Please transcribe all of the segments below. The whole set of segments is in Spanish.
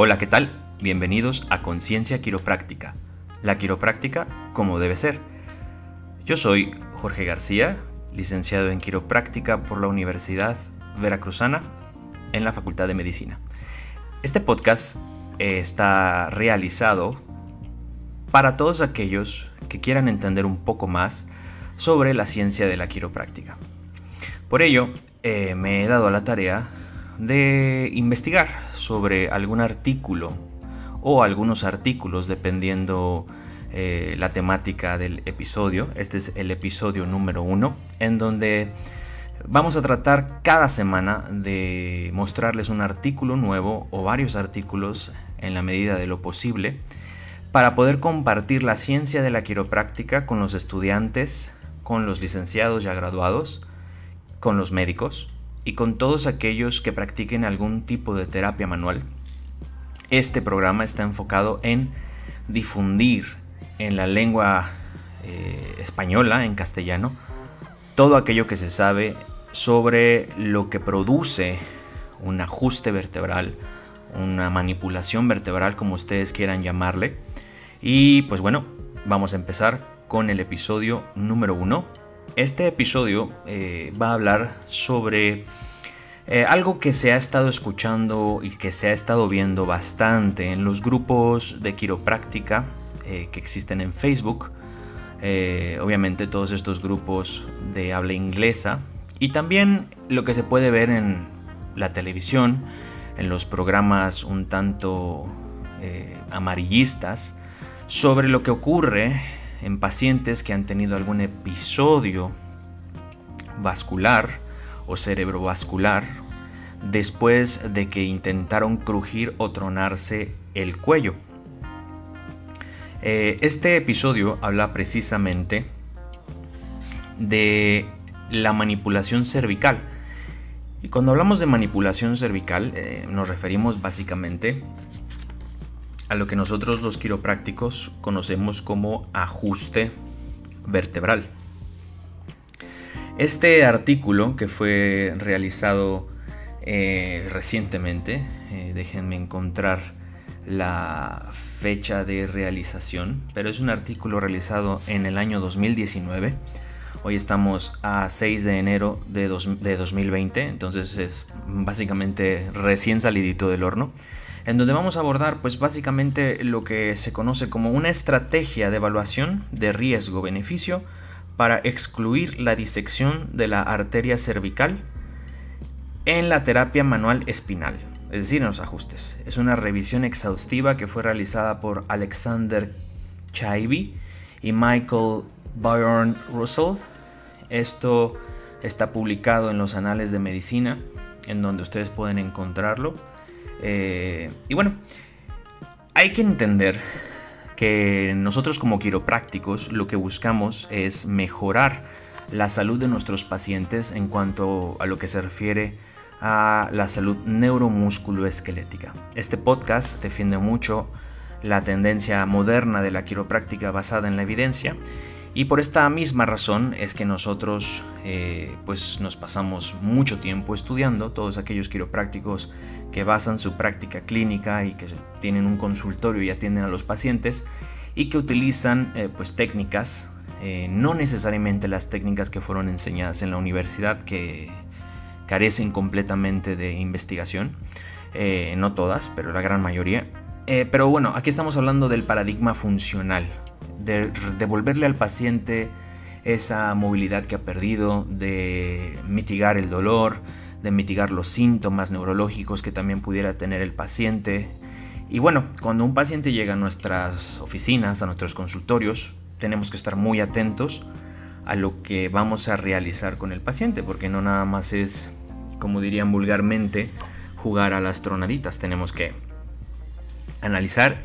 Hola, ¿qué tal? Bienvenidos a Conciencia Quiropráctica, la quiropráctica como debe ser. Yo soy Jorge García, licenciado en quiropráctica por la Universidad Veracruzana en la Facultad de Medicina. Este podcast eh, está realizado para todos aquellos que quieran entender un poco más sobre la ciencia de la quiropráctica. Por ello, eh, me he dado a la tarea de investigar sobre algún artículo o algunos artículos dependiendo eh, la temática del episodio. Este es el episodio número uno en donde vamos a tratar cada semana de mostrarles un artículo nuevo o varios artículos en la medida de lo posible para poder compartir la ciencia de la quiropráctica con los estudiantes, con los licenciados ya graduados, con los médicos y con todos aquellos que practiquen algún tipo de terapia manual. Este programa está enfocado en difundir en la lengua eh, española, en castellano, todo aquello que se sabe sobre lo que produce un ajuste vertebral, una manipulación vertebral, como ustedes quieran llamarle. Y pues bueno, vamos a empezar con el episodio número uno este episodio eh, va a hablar sobre eh, algo que se ha estado escuchando y que se ha estado viendo bastante en los grupos de quiropráctica eh, que existen en Facebook. obviamente todos estos grupos de habla inglesa y también lo que se puede ver en la televisión, en los programas un tanto amarillistas sobre lo que ocurre en pacientes que han tenido algún episodio vascular o cerebrovascular después de que intentaron crujir o tronarse el cuello. Eh, este episodio habla precisamente de la manipulación cervical. Y cuando hablamos de manipulación cervical eh, nos referimos básicamente a lo que nosotros los quiroprácticos conocemos como ajuste vertebral. Este artículo que fue realizado eh, recientemente, eh, déjenme encontrar la fecha de realización, pero es un artículo realizado en el año 2019. Hoy estamos a 6 de enero de, de 2020, entonces es básicamente recién salidito del horno en donde vamos a abordar pues básicamente lo que se conoce como una estrategia de evaluación de riesgo-beneficio para excluir la disección de la arteria cervical en la terapia manual espinal, es decir, en los ajustes. Es una revisión exhaustiva que fue realizada por Alexander Chaibi y Michael Byron Russell. Esto está publicado en los anales de medicina, en donde ustedes pueden encontrarlo. Eh, y bueno, hay que entender que nosotros como quiroprácticos lo que buscamos es mejorar la salud de nuestros pacientes en cuanto a lo que se refiere a la salud neuromusculoesquelética. Este podcast defiende mucho la tendencia moderna de la quiropráctica basada en la evidencia y por esta misma razón es que nosotros eh, pues nos pasamos mucho tiempo estudiando, todos aquellos quiroprácticos que basan su práctica clínica y que tienen un consultorio y atienden a los pacientes y que utilizan eh, pues técnicas, eh, no necesariamente las técnicas que fueron enseñadas en la universidad que carecen completamente de investigación, no todas, pero la gran mayoría. pero bueno, aquí estamos hablando del paradigma funcional, de devolverle al paciente esa movilidad que ha perdido, de mitigar el dolor, de mitigar los síntomas neurológicos que también pudiera tener el paciente. Y bueno, cuando un paciente llega a nuestras oficinas, a nuestros consultorios, tenemos que estar muy atentos a lo que vamos a realizar con el paciente, porque no nada más es, como dirían vulgarmente, jugar a las tronaditas. Tenemos que analizar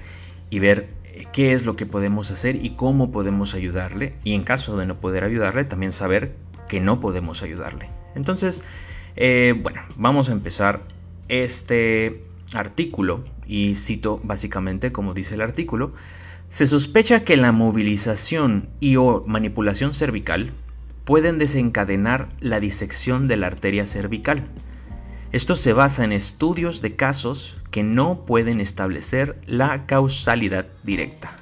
y ver qué es lo que podemos hacer y cómo podemos ayudarle. Y en caso de no poder ayudarle, también saber que no podemos ayudarle. Entonces, eh, bueno, vamos a empezar este artículo y cito básicamente como dice el artículo. Se sospecha que la movilización y o manipulación cervical pueden desencadenar la disección de la arteria cervical. Esto se basa en estudios de casos que no pueden establecer la causalidad directa.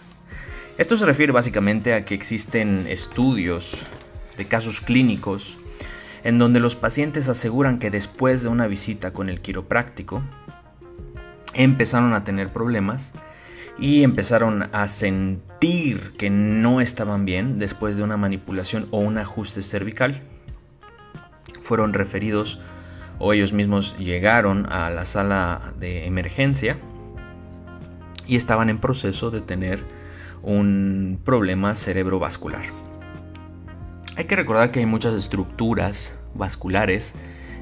Esto se refiere básicamente a que existen estudios de casos clínicos en donde los pacientes aseguran que después de una visita con el quiropráctico empezaron a tener problemas y empezaron a sentir que no estaban bien después de una manipulación o un ajuste cervical. Fueron referidos o ellos mismos llegaron a la sala de emergencia y estaban en proceso de tener un problema cerebrovascular. Hay que recordar que hay muchas estructuras vasculares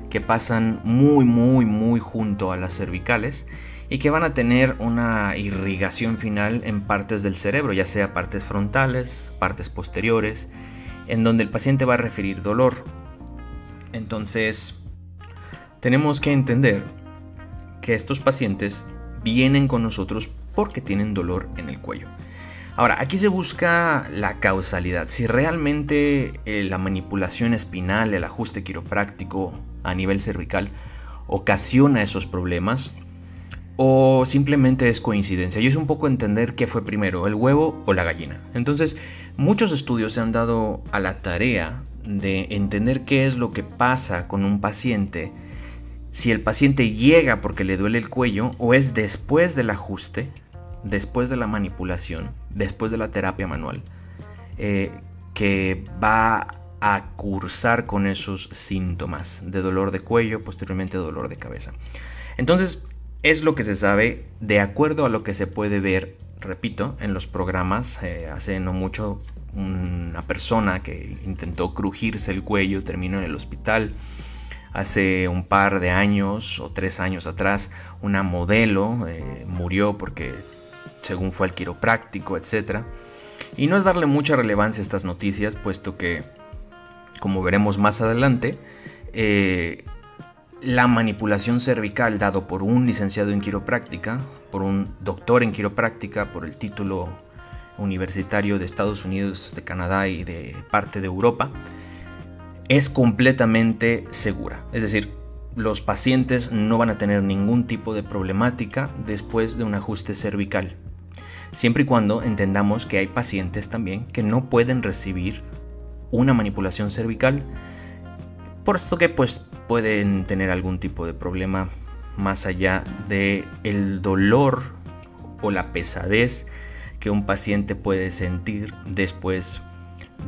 que pasan muy muy muy junto a las cervicales y que van a tener una irrigación final en partes del cerebro, ya sea partes frontales, partes posteriores, en donde el paciente va a referir dolor. Entonces, tenemos que entender que estos pacientes vienen con nosotros porque tienen dolor en el cuello. Ahora, aquí se busca la causalidad. Si realmente eh, la manipulación espinal, el ajuste quiropráctico a nivel cervical ocasiona esos problemas o simplemente es coincidencia. Y es un poco entender qué fue primero, el huevo o la gallina. Entonces, muchos estudios se han dado a la tarea de entender qué es lo que pasa con un paciente si el paciente llega porque le duele el cuello o es después del ajuste, después de la manipulación, después de la terapia manual, eh, que va a cursar con esos síntomas de dolor de cuello, posteriormente dolor de cabeza. Entonces, es lo que se sabe de acuerdo a lo que se puede ver, repito, en los programas. Eh, hace no mucho una persona que intentó crujirse el cuello terminó en el hospital Hace un par de años o tres años atrás, una modelo eh, murió porque según fue al quiropráctico, etc. Y no es darle mucha relevancia a estas noticias, puesto que, como veremos más adelante, eh, la manipulación cervical dado por un licenciado en quiropráctica, por un doctor en quiropráctica, por el título universitario de Estados Unidos, de Canadá y de parte de Europa, es completamente segura. Es decir, los pacientes no van a tener ningún tipo de problemática después de un ajuste cervical. Siempre y cuando entendamos que hay pacientes también que no pueden recibir una manipulación cervical, por esto que pues pueden tener algún tipo de problema más allá de el dolor o la pesadez que un paciente puede sentir después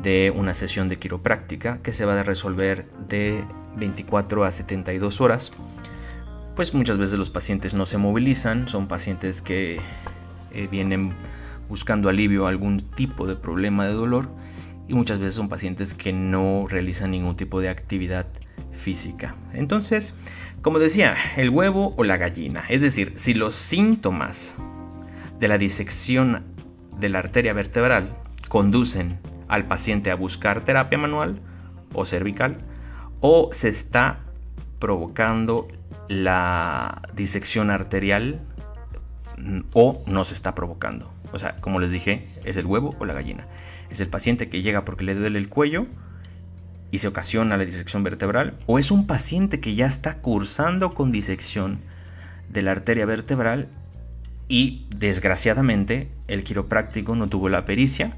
de una sesión de quiropráctica que se va a resolver de 24 a 72 horas. Pues muchas veces los pacientes no se movilizan, son pacientes que eh, vienen buscando alivio a algún tipo de problema de dolor y muchas veces son pacientes que no realizan ningún tipo de actividad física. Entonces, como decía, el huevo o la gallina, es decir, si los síntomas de la disección de la arteria vertebral conducen al paciente a buscar terapia manual o cervical o se está provocando la disección arterial o no se está provocando. O sea, como les dije, es el huevo o la gallina. Es el paciente que llega porque le duele el cuello y se ocasiona la disección vertebral o es un paciente que ya está cursando con disección de la arteria vertebral y desgraciadamente el quiropráctico no tuvo la pericia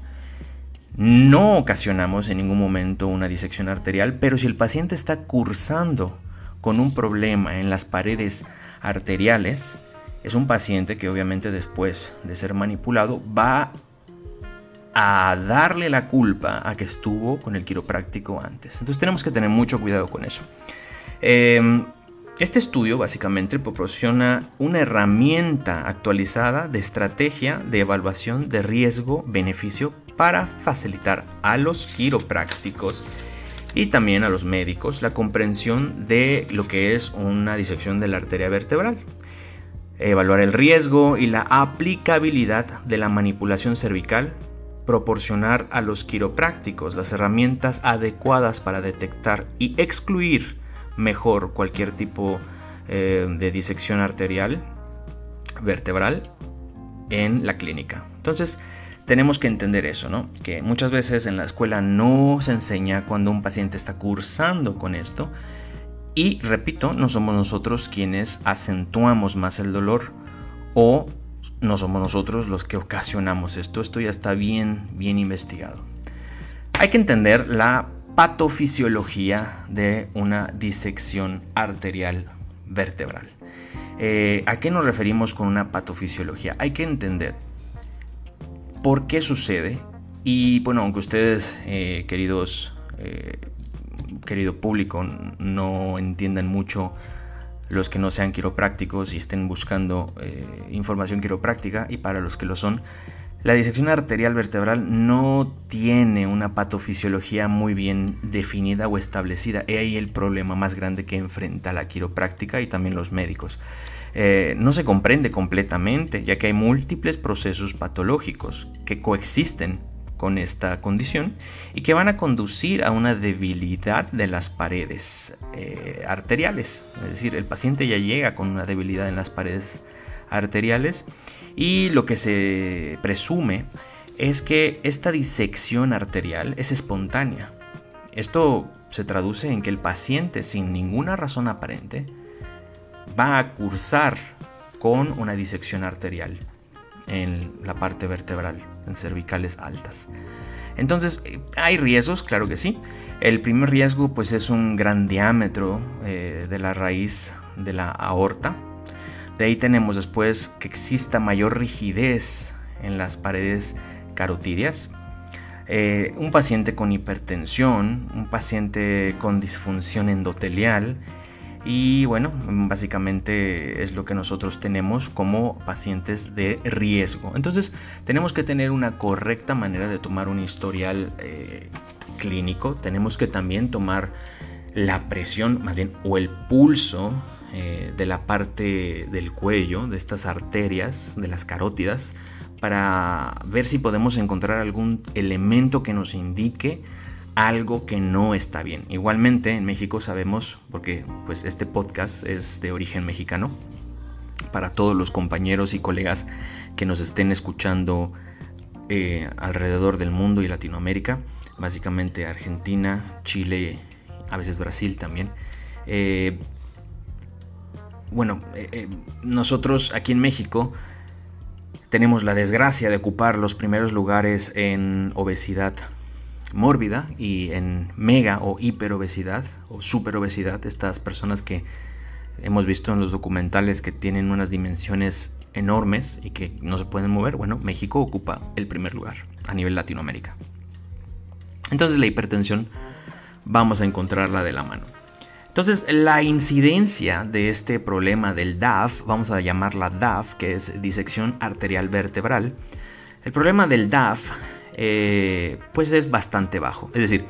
no ocasionamos en ningún momento una disección arterial, pero si el paciente está cursando con un problema en las paredes arteriales, es un paciente que obviamente después de ser manipulado va a darle la culpa a que estuvo con el quiropráctico antes. Entonces tenemos que tener mucho cuidado con eso. Em, este estudio básicamente proporciona una herramienta actualizada de estrategia de evaluación de riesgo-beneficio para facilitar a los quiroprácticos y también a los médicos la comprensión de lo que es una disección de la arteria vertebral. Evaluar el riesgo y la aplicabilidad de la manipulación cervical. Proporcionar a los quiroprácticos las herramientas adecuadas para detectar y excluir mejor cualquier tipo eh, de disección arterial vertebral en la clínica. Entonces, tenemos que entender eso, ¿no? Que muchas veces en la escuela no se enseña cuando un paciente está cursando con esto Y repito, no somos nosotros quienes acentuamos más el dolor o no somos nosotros los que ocasionamos esto. Esto ya está bien, bien investigado. Hay que entender la patofisiología de una disección arterial vertebral. Eh, ¿A qué nos referimos con una patofisiología? Hay que entender por qué sucede y bueno, aunque ustedes, eh, queridos, eh, querido público, no entiendan mucho los que no sean quiroprácticos y estén buscando información quiropráctica y para los que lo son, la disección arterial vertebral no tiene una patofisiología muy bien definida o establecida. He ahí el problema más grande que enfrenta la quiropráctica y también los médicos. Eh, no se comprende completamente, ya que hay múltiples procesos patológicos que coexisten con esta condición y que van a conducir a una debilidad de las paredes eh, arteriales. Es decir, el paciente ya llega con una debilidad en las paredes arteriales y lo que se presume es que esta disección arterial es espontánea. Esto se traduce en que el paciente sin ninguna razón aparente va a cursar con una disección arterial en la parte vertebral, en cervicales altas. Entonces, ¿hay riesgos? Claro que sí. El primer riesgo pues es un gran diámetro eh, de la raíz de la aorta, de ahí tenemos después que exista mayor rigidez en las paredes carotidias. Eh, un paciente con hipertensión, un paciente con disfunción endotelial y bueno, básicamente es lo que nosotros tenemos como pacientes de riesgo. Entonces tenemos que tener una correcta manera de tomar un historial eh, clínico, tenemos que también tomar la presión, más bien, o el pulso eh, de la parte del cuello, de estas arterias, de las carótidas, para ver si podemos encontrar algún elemento que nos indique algo que no está bien. Igualmente en México sabemos, porque pues este podcast es de origen mexicano, para todos los compañeros y colegas que nos estén escuchando eh, alrededor del mundo y Latinoamérica, básicamente Argentina, Chile, a veces Brasil también. Eh, bueno, eh, nosotros aquí en México tenemos la desgracia de ocupar los primeros lugares en obesidad mórbida y en mega o hiperobesidad o superobesidad, estas personas que hemos visto en los documentales que tienen unas dimensiones enormes y que no se pueden mover, bueno, México ocupa el primer lugar a nivel Latinoamérica. Entonces la hipertensión vamos a encontrarla de la mano. Entonces, la incidencia de este problema del DAF, vamos a llamarla DAF, que es disección arterial vertebral, el problema del DAF, eh, pues es bastante bajo. Es decir,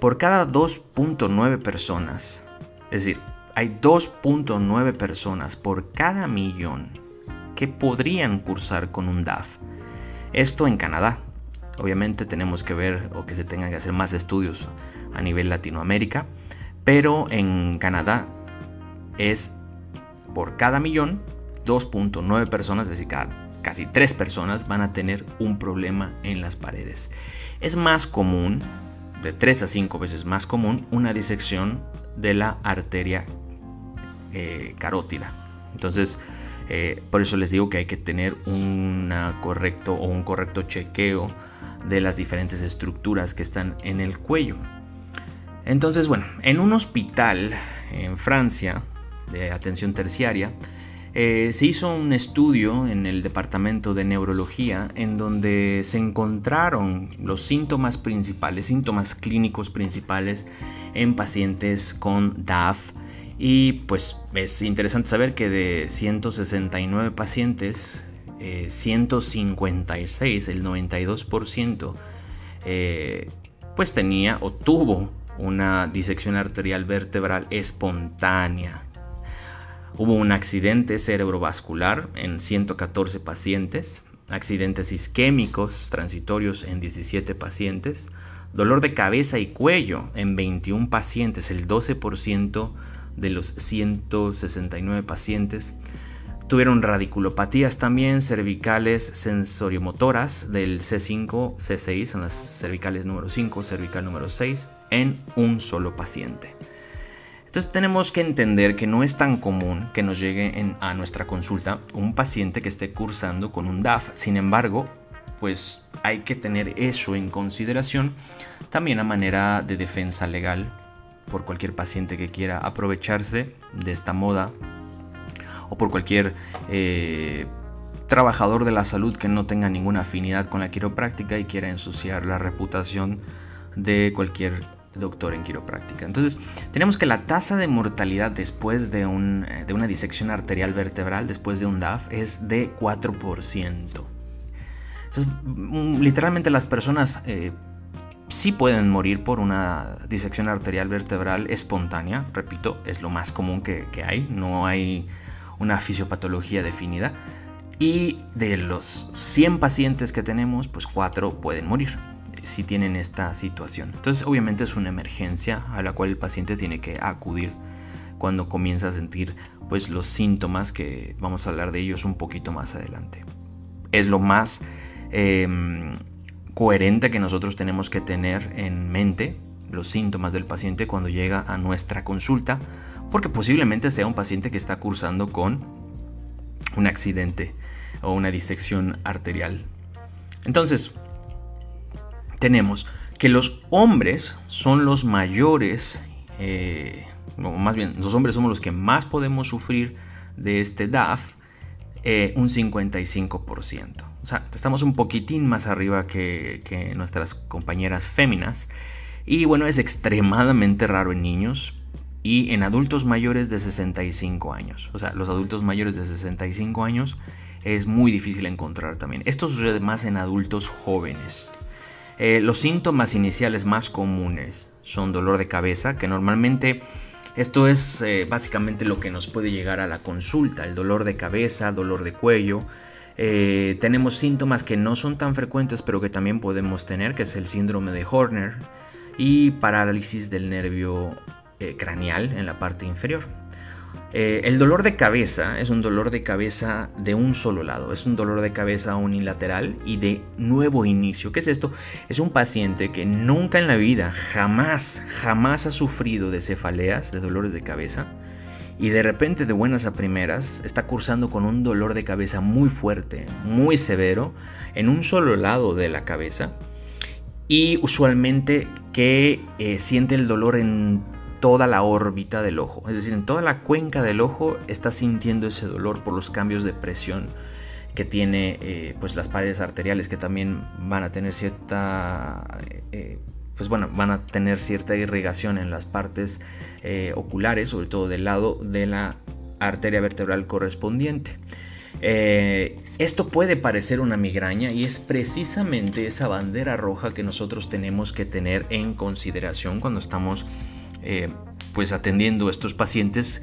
por cada 2.9 personas, es decir, hay 2.9 personas por cada millón que podrían cursar con un DAF. Esto en Canadá. Obviamente tenemos que ver o que se tengan que hacer más estudios a nivel Latinoamérica. Pero en Canadá es por cada millón 2.9 personas, es decir, casi 3 personas van a tener un problema en las paredes. Es más común, de 3 a 5 veces más común, una disección de la arteria eh, carótida. Entonces, eh, por eso les digo que hay que tener un correcto o un correcto chequeo de las diferentes estructuras que están en el cuello. Entonces, bueno, en un hospital en Francia de atención terciaria, eh, se hizo un estudio en el departamento de neurología en donde se encontraron los síntomas principales, síntomas clínicos principales en pacientes con DAF. Y pues es interesante saber que de 169 pacientes, 156, eh, el 92%, eh, pues tenía o tuvo una disección arterial vertebral espontánea. Hubo un accidente cerebrovascular en 114 pacientes, accidentes isquémicos transitorios en 17 pacientes, dolor de cabeza y cuello en 21 pacientes, el 12% de los 169 pacientes, Tuvieron radiculopatías también cervicales sensoriomotoras del C5, C6, son las cervicales número 5, cervical número 6, en un solo paciente. Entonces tenemos que entender que no es tan común que nos llegue a nuestra consulta un paciente que esté cursando con un DAF. Sin embargo, pues hay que tener eso en consideración también a manera de defensa legal por cualquier paciente que quiera aprovecharse de esta moda o por cualquier eh, trabajador de la salud que no tenga ninguna afinidad con la quiropráctica y quiera ensuciar la reputación de cualquier doctor en quiropráctica. Entonces, tenemos que la tasa de mortalidad después de, un, eh, de una disección arterial vertebral, después de un DAF, es de 4%. Entonces, mm, literalmente las personas eh, sí pueden morir por una disección arterial vertebral espontánea, repito, es lo más común que, hay, no hay una fisiopatología definida. Y de los 100 pacientes que tenemos, pues 4 pueden morir si tienen esta situación. Entonces obviamente es una emergencia a la cual el paciente tiene que acudir cuando comienza a sentir pues los síntomas que vamos a hablar de ellos un poquito más adelante. Es lo más em, coherente que nosotros tenemos que tener en mente los síntomas del paciente cuando llega a nuestra consulta, porque posiblemente sea un paciente que está cursando con un accidente o una disección arterial. Entonces, tenemos que los hombres son los mayores, eh, más bien, los hombres somos los que más podemos sufrir de este DAF, eh, un 55%. O sea, estamos un poquitín más arriba que, que nuestras compañeras féminas. Y bueno, es extremadamente raro en niños y en adultos mayores de 65 años. O sea, los adultos mayores de 65 años es muy difícil encontrar también. Esto sucede más en adultos jóvenes. Eh, los síntomas iniciales más comunes son dolor de cabeza, que normalmente esto es eh, básicamente lo que nos puede llegar a la consulta, el dolor de cabeza, dolor de cuello. Eh, tenemos síntomas que no son tan frecuentes pero que también podemos tener, que es el síndrome de Horner y parálisis del nervio craneal en la parte inferior. Eh, el dolor de cabeza es un dolor de cabeza de un solo lado, es un dolor de cabeza unilateral y de nuevo inicio. ¿Qué es esto? Es un paciente que nunca en la vida, jamás, jamás ha sufrido de cefaleas, de dolores de cabeza, y de repente de buenas a primeras está cursando con un dolor de cabeza muy fuerte, muy severo, en un solo lado de la cabeza, y usualmente que eh, siente el dolor en toda la órbita del ojo. Es decir, en toda la cuenca del ojo está sintiendo ese dolor por los cambios de presión que tiene eh, pues las paredes arteriales que también van a tener cierta eh, pues bueno van a tener cierta irrigación en las partes eh, oculares sobre todo del lado de la arteria vertebral correspondiente esto puede parecer una migraña y es precisamente esa bandera roja que nosotros tenemos que tener en consideración cuando estamos eh, pues atendiendo a estos pacientes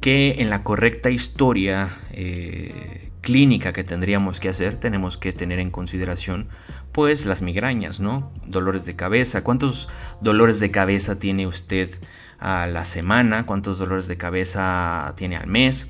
que en la correcta historia eh, clínica que tendríamos que hacer tenemos que tener en consideración pues las migrañas, ¿no? Dolores de cabeza, ¿cuántos dolores de cabeza tiene usted a la semana? ¿Cuántos dolores de cabeza tiene al mes?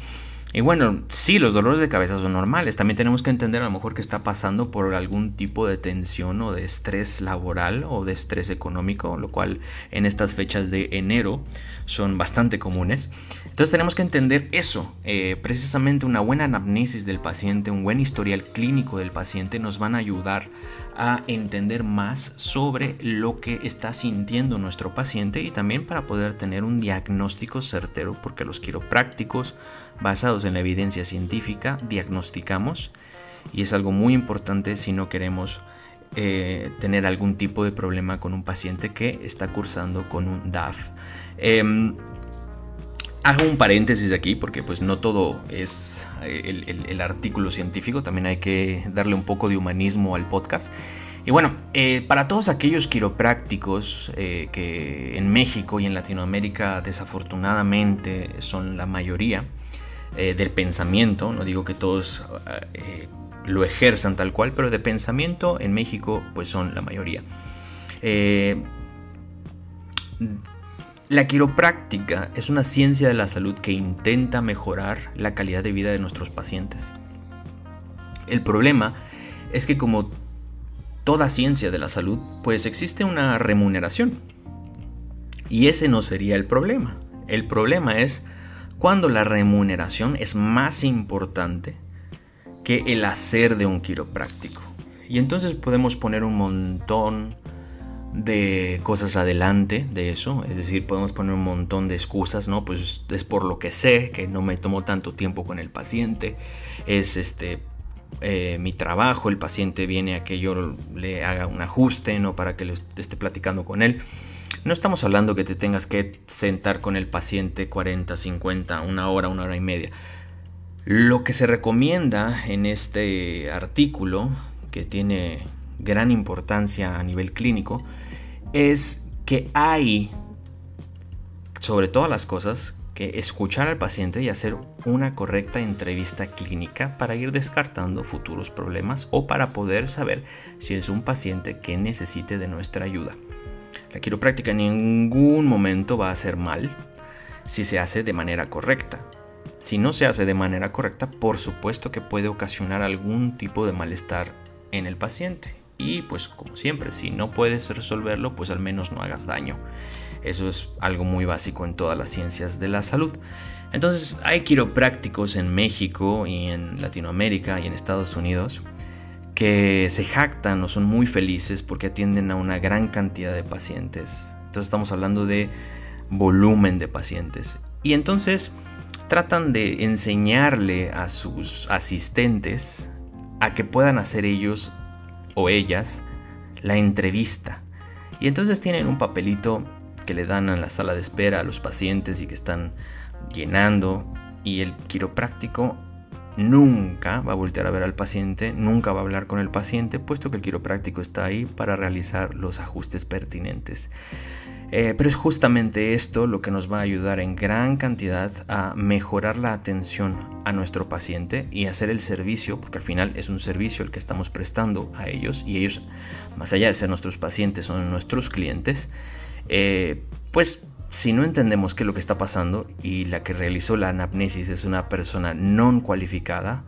Y bueno, sí, los dolores de cabeza son normales. También tenemos que entender a lo mejor que está pasando por algún tipo de tensión o de estrés laboral o de estrés económico, lo cual en estas fechas de enero son bastante comunes. Entonces tenemos que entender eso. Eh, precisamente una buena anamnesis del paciente, un buen historial clínico del paciente nos van a ayudar a entender más sobre lo que está sintiendo nuestro paciente y también para poder tener un diagnóstico certero porque los quiroprácticos basados en la evidencia científica, diagnosticamos y es algo muy importante si no queremos eh, tener algún tipo de problema con un paciente que está cursando con un DAF. Em, hago un paréntesis aquí porque pues no todo es eh, el, artículo científico, también hay que darle un poco de humanismo al podcast. Y bueno, eh, para todos aquellos quiroprácticos que en México y en Latinoamérica desafortunadamente son la mayoría, eh, del pensamiento, no digo que todos eh, lo ejerzan tal cual, pero de pensamiento en México pues son la mayoría. La quiropráctica es una ciencia de la salud que intenta mejorar la calidad de vida de nuestros pacientes. El problema es que como toda ciencia de la salud, pues existe una remuneración. Y ese no sería el problema. El problema es cuando la remuneración es más importante que el hacer de un quiropráctico. Y entonces podemos poner un montón de cosas adelante de eso, es decir, podemos poner un montón de excusas, ¿no? Pues es por lo que sé, que no me tomo tanto tiempo con el paciente, es este eh, mi trabajo, el paciente viene a que yo le haga un ajuste, ¿no? Para que le esté platicando con él. No estamos hablando que te tengas que sentar con el paciente 40, 50, una hora, una hora y media. Lo que se recomienda en este artículo, que tiene gran importancia a nivel clínico, es que hay, sobre todas las cosas, que escuchar al paciente y hacer una correcta entrevista clínica para ir descartando futuros problemas o para poder saber si es un paciente que necesite de nuestra ayuda. La quiropráctica en ningún momento va a ser mal si se hace de manera correcta. Si no se hace de manera correcta, por supuesto que puede ocasionar algún tipo de malestar en el paciente. Y pues como siempre, si no puedes resolverlo, pues al menos no hagas daño. Eso es algo muy básico en todas las ciencias de la salud. Entonces hay quiroprácticos en México y en Latinoamérica y en Estados Unidos que se jactan o son muy felices porque atienden a una gran cantidad de pacientes. Entonces estamos hablando de volumen de pacientes. Y entonces tratan de enseñarle a sus asistentes a que puedan hacer ellos o ellas la entrevista. Y entonces tienen un papelito que le dan en la sala de espera a los pacientes y que están llenando y el quiropráctico nunca va a voltear a ver al paciente, nunca va a hablar con el paciente, puesto que el quiropráctico está ahí para realizar los ajustes pertinentes. Eh, pero es justamente esto lo que nos va a ayudar en gran cantidad a mejorar la atención a nuestro paciente y hacer el servicio, porque al final es un servicio el que estamos prestando a ellos y ellos, más allá de ser nuestros pacientes, son nuestros clientes. Eh, pues si no entendemos qué es lo que está pasando y la que realizó la anamnesis es una persona no cualificada,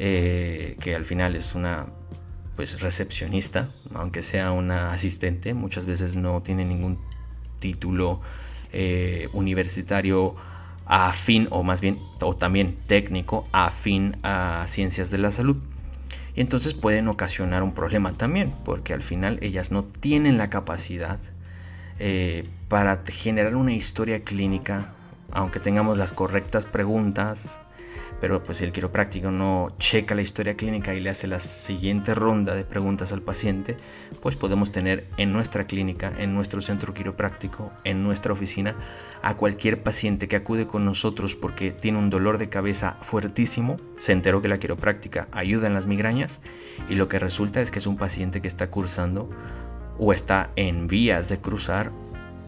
eh, que al final es una pues recepcionista, aunque sea una asistente, muchas veces no tiene ningún título eh, universitario afín o más bien o también técnico afín a ciencias de la salud. Y entonces pueden ocasionar un problema también, porque al final ellas no tienen la capacidad eh, para generar una historia clínica, aunque tengamos las correctas preguntas, pero pues el quiropráctico no checa la historia clínica y le hace la siguiente ronda de preguntas al paciente, pues podemos tener en nuestra clínica, en nuestro centro quiropráctico, en nuestra oficina, a cualquier paciente que acude con nosotros porque tiene un dolor de cabeza fuertísimo, se enteró que la quiropráctica ayuda en las migrañas y lo que resulta es que es un paciente que está cursando o está en vías de cruzar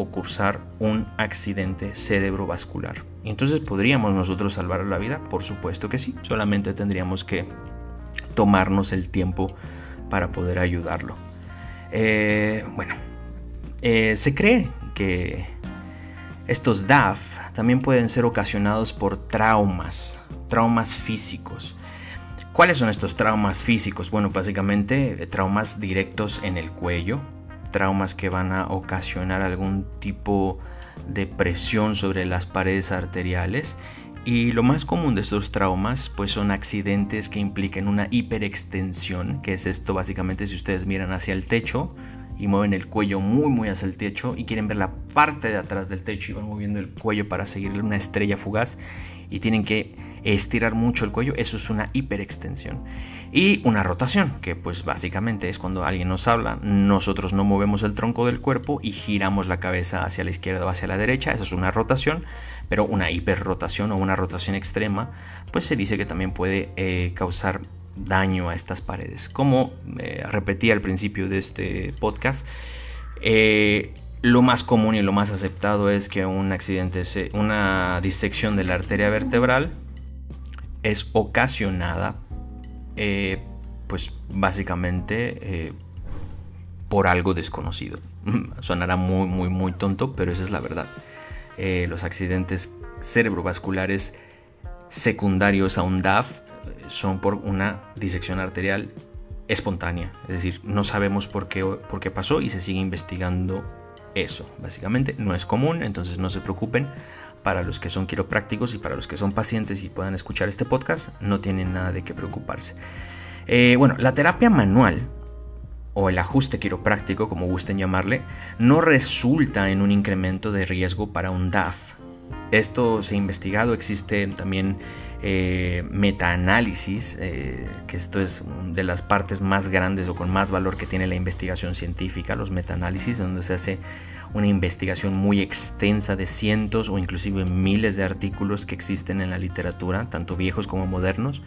cursar un accidente cerebrovascular. Entonces, ¿podríamos nosotros salvar la vida? Por supuesto que sí, solamente tendríamos que tomarnos el tiempo para poder ayudarlo. Eh, bueno, eh, se cree que estos DAF también pueden ser ocasionados por traumas, traumas físicos. ¿Cuáles son estos traumas físicos? Bueno, básicamente eh, traumas directos en el cuello, traumas que van a ocasionar algún tipo de presión sobre las paredes arteriales y lo más común de estos traumas pues son accidentes que impliquen una hiperextensión, que es esto básicamente si ustedes miran hacia el techo y mueven el cuello muy muy hacia el techo y quieren ver la parte de atrás del techo y van moviendo el cuello para seguirle una estrella fugaz y tienen que estirar mucho el cuello, eso es una hiperextensión. Y una rotación, que pues básicamente es cuando alguien nos habla, nosotros no movemos el tronco del cuerpo y giramos la cabeza hacia la izquierda o hacia la derecha, eso es una rotación, pero una hiperrotación o una rotación extrema, pues se dice que también puede eh, causar daño a estas paredes. Como eh, repetí al principio de este podcast, eh, lo más común y lo más aceptado es que un accidente, una disección de la arteria vertebral es ocasionada, eh, pues básicamente eh, por algo desconocido. Sonará muy, muy, muy tonto, pero esa es la verdad. Eh, los accidentes cerebrovasculares secundarios a un DAF son por una disección arterial espontánea. Es decir, no sabemos por qué, por qué pasó y se sigue investigando eso, básicamente. No es común, entonces no se preocupen. Para los que son quiroprácticos y para los que son pacientes y puedan escuchar este podcast, no tienen nada de qué preocuparse. Eh, bueno, la terapia manual o el ajuste quiropráctico, como gusten llamarle, no resulta en un incremento de riesgo para un DAF. Esto se ha investigado, existen también eh, metaanálisis, eh, que esto es de las partes más grandes o con más valor que tiene la investigación científica, los metaanálisis, donde se hace una investigación muy extensa de cientos o inclusive miles de artículos que existen en la literatura, tanto viejos como modernos,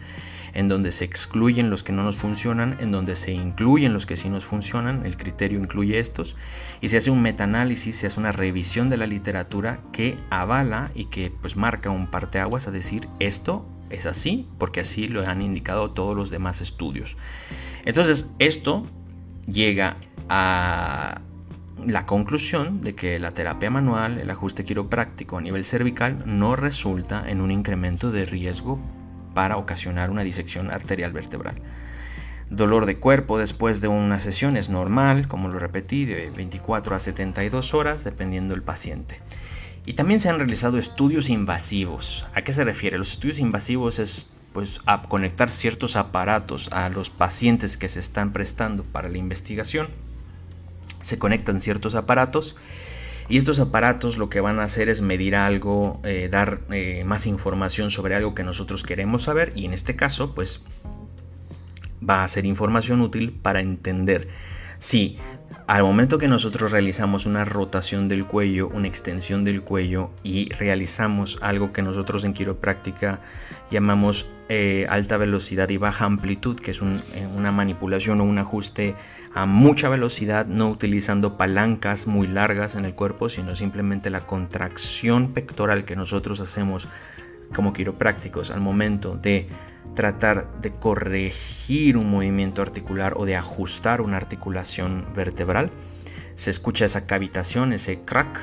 en donde se excluyen los que no nos funcionan, en donde se incluyen los que sí nos funcionan, el criterio incluye estos, y se hace un metaanálisis, se hace una revisión de la literatura que avala y que pues marca un parteaguas a decir esto es así, porque así lo han indicado todos los demás estudios. Entonces, esto llega a la conclusión de que la terapia manual, el ajuste quiropráctico a nivel cervical, no resulta en un incremento de riesgo para ocasionar una disección arterial vertebral. Dolor de cuerpo después de una sesión es normal, como lo repetí, de 24 a 72 horas, dependiendo del paciente. Y también se han realizado estudios invasivos. ¿A qué se refiere? Los estudios invasivos es pues conectar ciertos aparatos a los pacientes que se están prestando para la investigación. Se conectan ciertos aparatos y estos aparatos lo que van a hacer es medir algo, eh, dar eh, más información sobre algo que nosotros queremos saber y en este caso pues va a ser información útil para entender si al momento que nosotros realizamos una rotación del cuello, una extensión del cuello y realizamos algo que nosotros en quiropráctica llamamos eh, alta velocidad y baja amplitud, que es una manipulación o un ajuste a mucha velocidad, no utilizando palancas muy largas en el cuerpo, sino simplemente la contracción pectoral que nosotros hacemos como quiroprácticos al momento de tratar de corregir un movimiento articular o de ajustar una articulación vertebral. Se escucha esa cavitación, ese crack,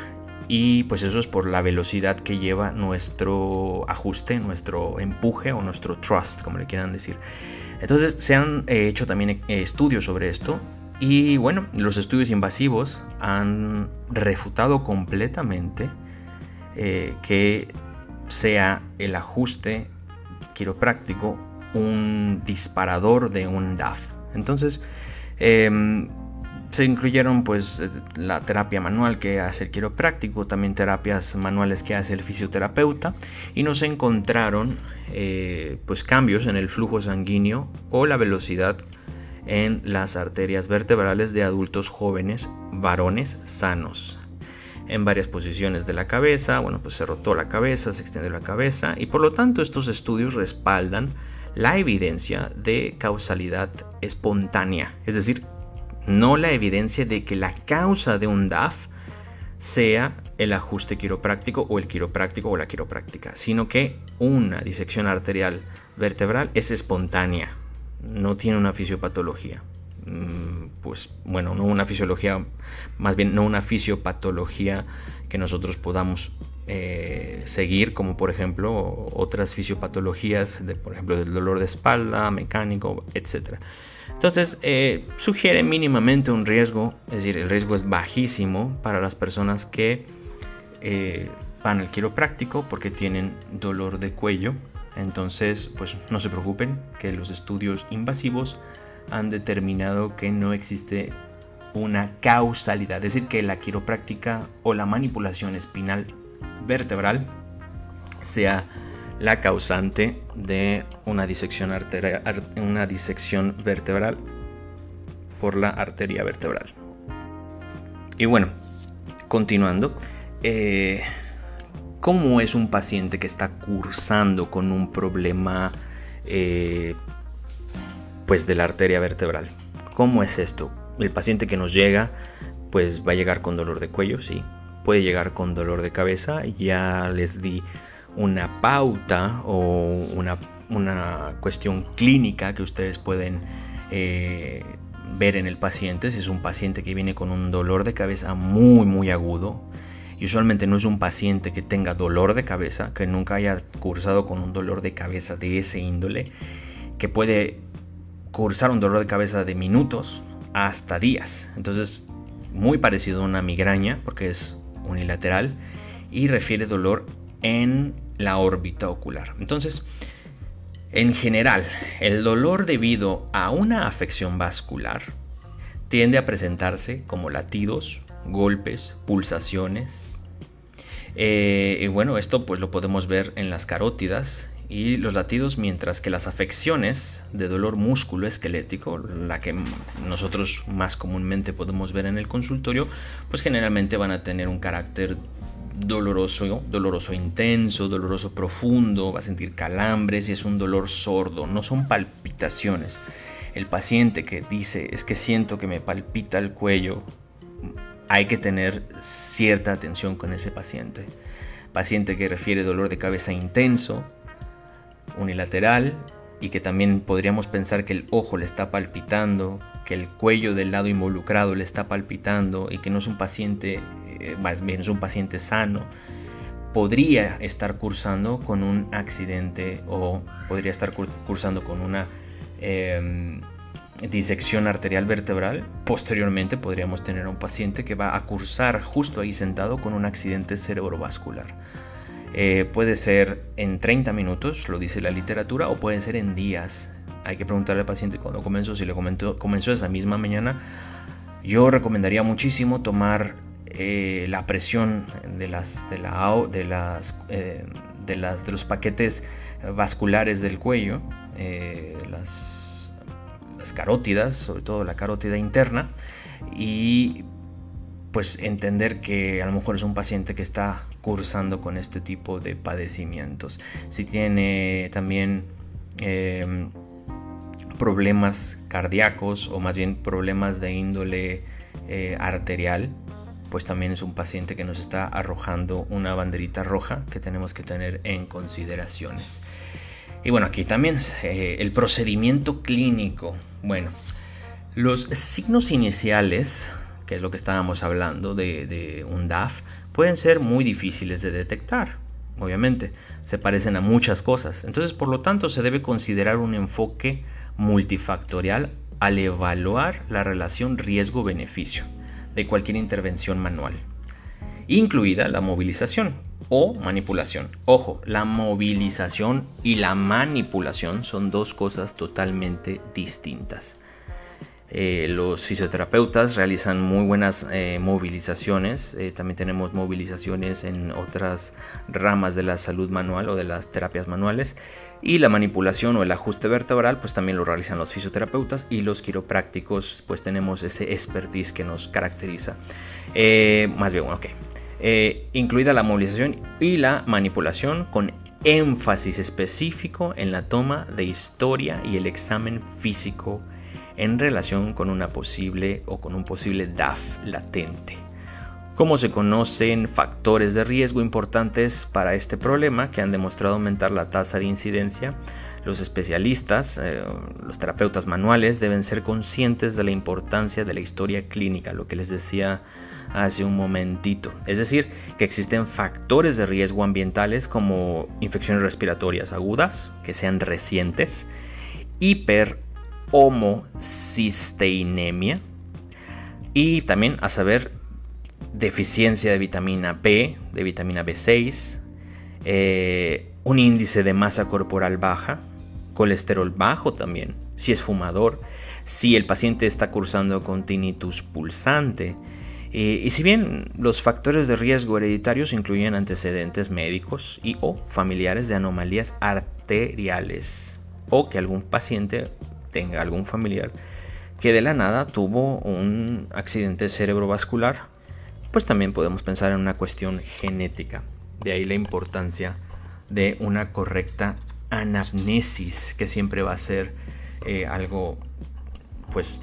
y pues eso es por la velocidad que lleva nuestro ajuste, nuestro empuje o nuestro thrust, como le quieran decir. Entonces se han eh, hecho también eh, estudios sobre esto y bueno, los estudios invasivos han refutado completamente eh, que sea el ajuste quiropráctico un disparador de un DAF. Entonces, em, se incluyeron pues la terapia manual que hace el quiropráctico, también terapias manuales que hace el fisioterapeuta y nos encontraron eh, pues cambios en el flujo sanguíneo o la velocidad en las arterias vertebrales de adultos jóvenes varones sanos en varias posiciones de la cabeza, bueno pues se rotó la cabeza, se extendió la cabeza y por lo tanto estos estudios respaldan la evidencia de causalidad espontánea, es decir, no la evidencia de que la causa de un DAF sea el ajuste quiropráctico o el quiropráctico o la quiropráctica, sino que una disección arterial vertebral es espontánea, no tiene una fisiopatología. Mm, pues bueno, no una fisiología, más bien no una fisiopatología que nosotros podamos eh, seguir, como por ejemplo otras fisiopatologías, de, por ejemplo del dolor de espalda, mecánico, etc. Entonces, eh, sugiere mínimamente un riesgo, es decir, el riesgo es bajísimo para las personas que eh, van al quiropráctico porque tienen dolor de cuello. Entonces, pues no se preocupen que los estudios invasivos han determinado que no existe una causalidad, es decir, que la quiropráctica o la manipulación espinal vertebral sea la causante de una disección, una disección vertebral por la arteria vertebral. Y bueno, continuando, eh, ¿cómo es un paciente que está cursando con un problema eh, pues de la arteria vertebral? ¿Cómo es esto? El paciente que nos llega, pues va a llegar con dolor de cuello, sí. Puede llegar con dolor de cabeza, ya les di una pauta o una, cuestión clínica que ustedes pueden eh, ver en el paciente. Si es un paciente que viene con un dolor de cabeza muy, muy agudo, y usualmente no es un paciente que tenga dolor de cabeza, que nunca haya cursado con un dolor de cabeza de ese índole, que puede cursar un dolor de cabeza de minutos hasta días. Entonces, muy parecido a una migraña, porque es unilateral y refiere dolor en la órbita ocular. Entonces, en general, el dolor debido a una afección vascular tiende a presentarse como latidos, golpes, pulsaciones. Eh, y bueno, esto pues lo podemos ver en las carótidas y los latidos, mientras que las afecciones de dolor músculo esquelético, la que nosotros más comúnmente podemos ver en el consultorio, pues generalmente van a tener un carácter doloroso, doloroso intenso, doloroso profundo, va a sentir calambres y es un dolor sordo, no son palpitaciones. El paciente que dice es que siento que me palpita el cuello, hay que tener cierta atención con ese paciente. Paciente que refiere dolor de cabeza intenso, unilateral y que también podríamos pensar que el ojo le está palpitando, que el cuello del lado involucrado le está palpitando y que no es un paciente, eh, más bien es un paciente sano, podría estar cursando con un accidente o podría estar cursando con una em, disección arterial vertebral. Posteriormente podríamos tener a un paciente que va a cursar justo ahí sentado con un accidente cerebrovascular. Eh, puede ser en 30 minutos, lo dice la literatura, o puede ser en días. Hay que preguntarle al paciente cuando comenzó, si le comenzó esa misma mañana. Yo recomendaría muchísimo tomar eh, la presión de las, de, la, de, las, eh, de, las, de los paquetes vasculares del cuello, las, las carótidas, sobre todo la carótida interna, y pues entender que a lo mejor es un paciente que está cursando con este tipo de padecimientos. Si tiene también em, problemas cardíacos o más bien problemas de índole eh, arterial, pues también es un paciente que nos está arrojando una banderita roja que tenemos que tener en consideraciones. Y bueno, aquí también eh, el procedimiento clínico. Bueno, los signos iniciales que es lo que estábamos hablando de, un DAF, pueden ser muy difíciles de detectar. Obviamente, se parecen a muchas cosas. Entonces, por lo tanto, se debe considerar un enfoque multifactorial al evaluar la relación riesgo-beneficio de cualquier intervención manual, incluida la movilización o manipulación. Ojo, la movilización y la manipulación son dos cosas totalmente distintas. Eh, los fisioterapeutas realizan muy buenas eh, movilizaciones. Eh, también tenemos movilizaciones en otras ramas de la salud manual o de las terapias manuales. Y la manipulación o el ajuste vertebral, pues también lo realizan los fisioterapeutas y los quiroprácticos, pues tenemos ese expertise que nos caracteriza. más bien, ok. incluida la movilización y la manipulación con énfasis específico en la toma de historia y el examen físico en relación con una posible o con un posible DAF latente. ¿Cómo se conocen factores de riesgo importantes para este problema que han demostrado aumentar la tasa de incidencia? Los especialistas, eh, los terapeutas manuales deben ser conscientes de la importancia de la historia clínica, lo que les decía hace un momentito. Es decir, que existen factores de riesgo ambientales como infecciones respiratorias agudas, que sean recientes, hiper homocisteinemia y también a saber deficiencia de vitamina B, de vitamina B6, eh, un índice de masa corporal baja, colesterol bajo también, si es fumador, si el paciente está cursando con tinnitus pulsante. Eh, y si bien los factores de riesgo hereditarios incluyen antecedentes médicos y o familiares de anomalías arteriales o que algún paciente tenga algún familiar que de la nada tuvo un accidente cerebrovascular, pues también podemos pensar en una cuestión genética. De ahí la importancia de una correcta anamnesis, que siempre va a ser eh, algo pues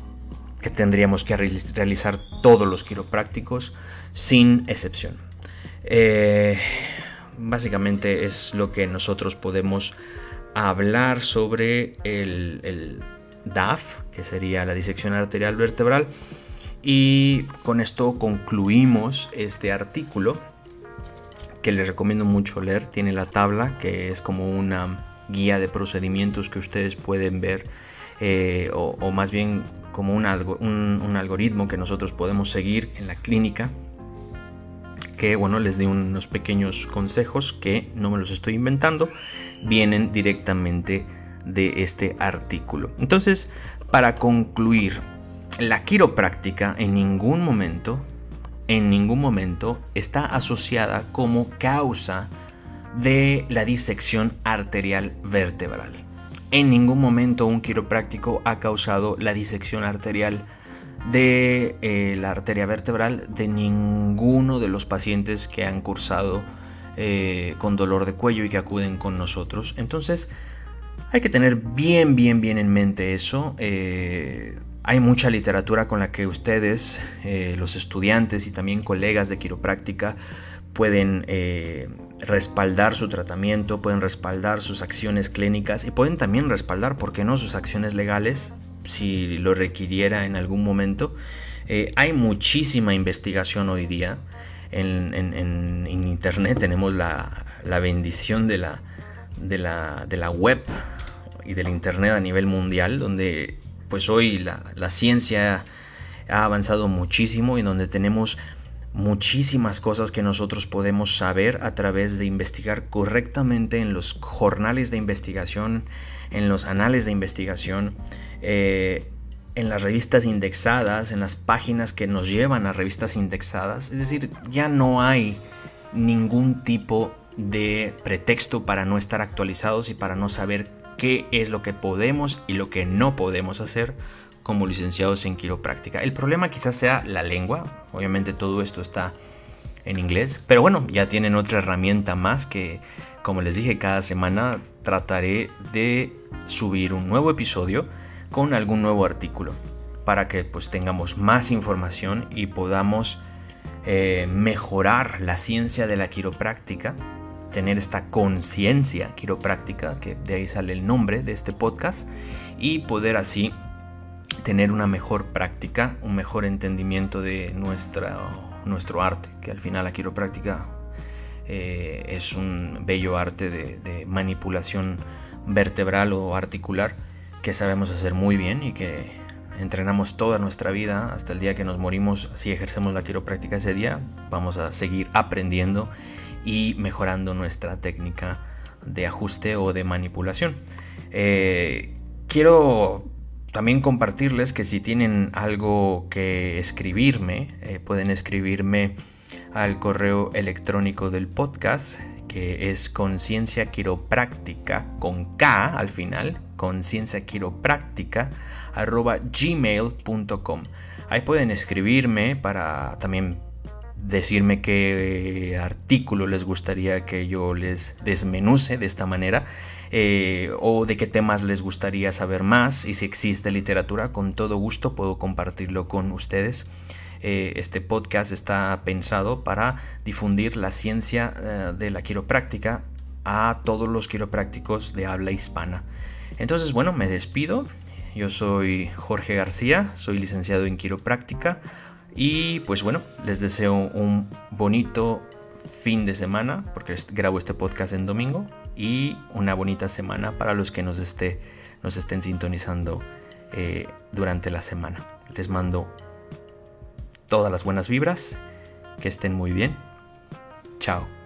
que tendríamos que realizar todos los quiroprácticos sin excepción. Eh, básicamente es lo que nosotros podemos hablar sobre el DAF, que sería la disección arterial vertebral. Y con esto concluimos este artículo que les recomiendo mucho leer. Tiene la tabla que es como una guía de procedimientos que ustedes pueden ver eh, o, más bien como un, algoritmo que nosotros podemos seguir en la clínica que bueno, les di unos pequeños consejos que no me los estoy inventando, vienen directamente de este artículo. Entonces, para concluir, la quiropráctica en ningún momento, en ningún momento está asociada como causa de la disección arterial vertebral. En ningún momento un quiropráctico ha causado la disección arterial de eh, la arteria vertebral de ninguno de los pacientes que han cursado eh, con dolor de cuello y que acuden con nosotros. Entonces, hay que tener bien, bien, bien en mente eso. Eh, hay mucha literatura con la que ustedes, los estudiantes y también colegas de quiropráctica, pueden respaldar su tratamiento, pueden respaldar sus acciones clínicas y pueden también respaldar, ¿por qué no?, sus acciones legales si lo requiriera en algún momento. Eh, hay muchísima investigación hoy día. En, Internet tenemos la, bendición de la, de, la, de la, web y del Internet a nivel mundial, donde pues hoy la, la ciencia ha avanzado muchísimo y donde tenemos muchísimas cosas que nosotros podemos saber a través de investigar correctamente en los jornales de investigación, en los anales de investigación, eh, en las revistas indexadas, en las páginas que nos llevan a revistas indexadas. Es decir, ya no hay ningún tipo de pretexto para no estar actualizados y para no saber qué es lo que podemos y lo que no podemos hacer como licenciados en quiropráctica. El problema quizás sea la lengua, obviamente todo esto está en inglés, pero bueno, ya tienen otra herramienta más que, como les dije, cada semana trataré de subir un nuevo episodio con algún nuevo artículo para que pues tengamos más información y podamos eh, mejorar la ciencia de la quiropráctica, tener esta conciencia quiropráctica, que de ahí sale el nombre de este podcast, y poder así tener una mejor práctica, un mejor entendimiento de nuestra, nuestro arte, que al final la quiropráctica eh, es un bello arte de, manipulación vertebral o articular que sabemos hacer muy bien y que entrenamos toda nuestra vida hasta el día que nos morimos. Si ejercemos la quiropráctica ese día, vamos a seguir aprendiendo y mejorando nuestra técnica de ajuste o de manipulación. Eh, quiero también compartirles que si tienen algo que escribirme, eh, pueden escribirme al correo electrónico del podcast, que es conciencia quiropráctica con K al final, conciencia quiropráctica arroba gmail.com. Ahí pueden escribirme para también decirme qué artículo les gustaría que yo les desmenuce de esta manera eh, o de qué temas les gustaría saber más y si existe literatura, con todo gusto puedo compartirlo con ustedes. Eh, este podcast está pensado para difundir la ciencia eh, de la quiropráctica a todos los quiroprácticos de habla hispana. Entonces, bueno, me despido. Yo soy Jorge García, soy licenciado en quiropráctica y pues bueno, les deseo un bonito fin de semana, porque grabo este podcast en domingo, y una bonita semana para los que nos, esté, nos estén sintonizando eh, durante la semana. Les mando todas las buenas vibras, que estén muy bien. Chao.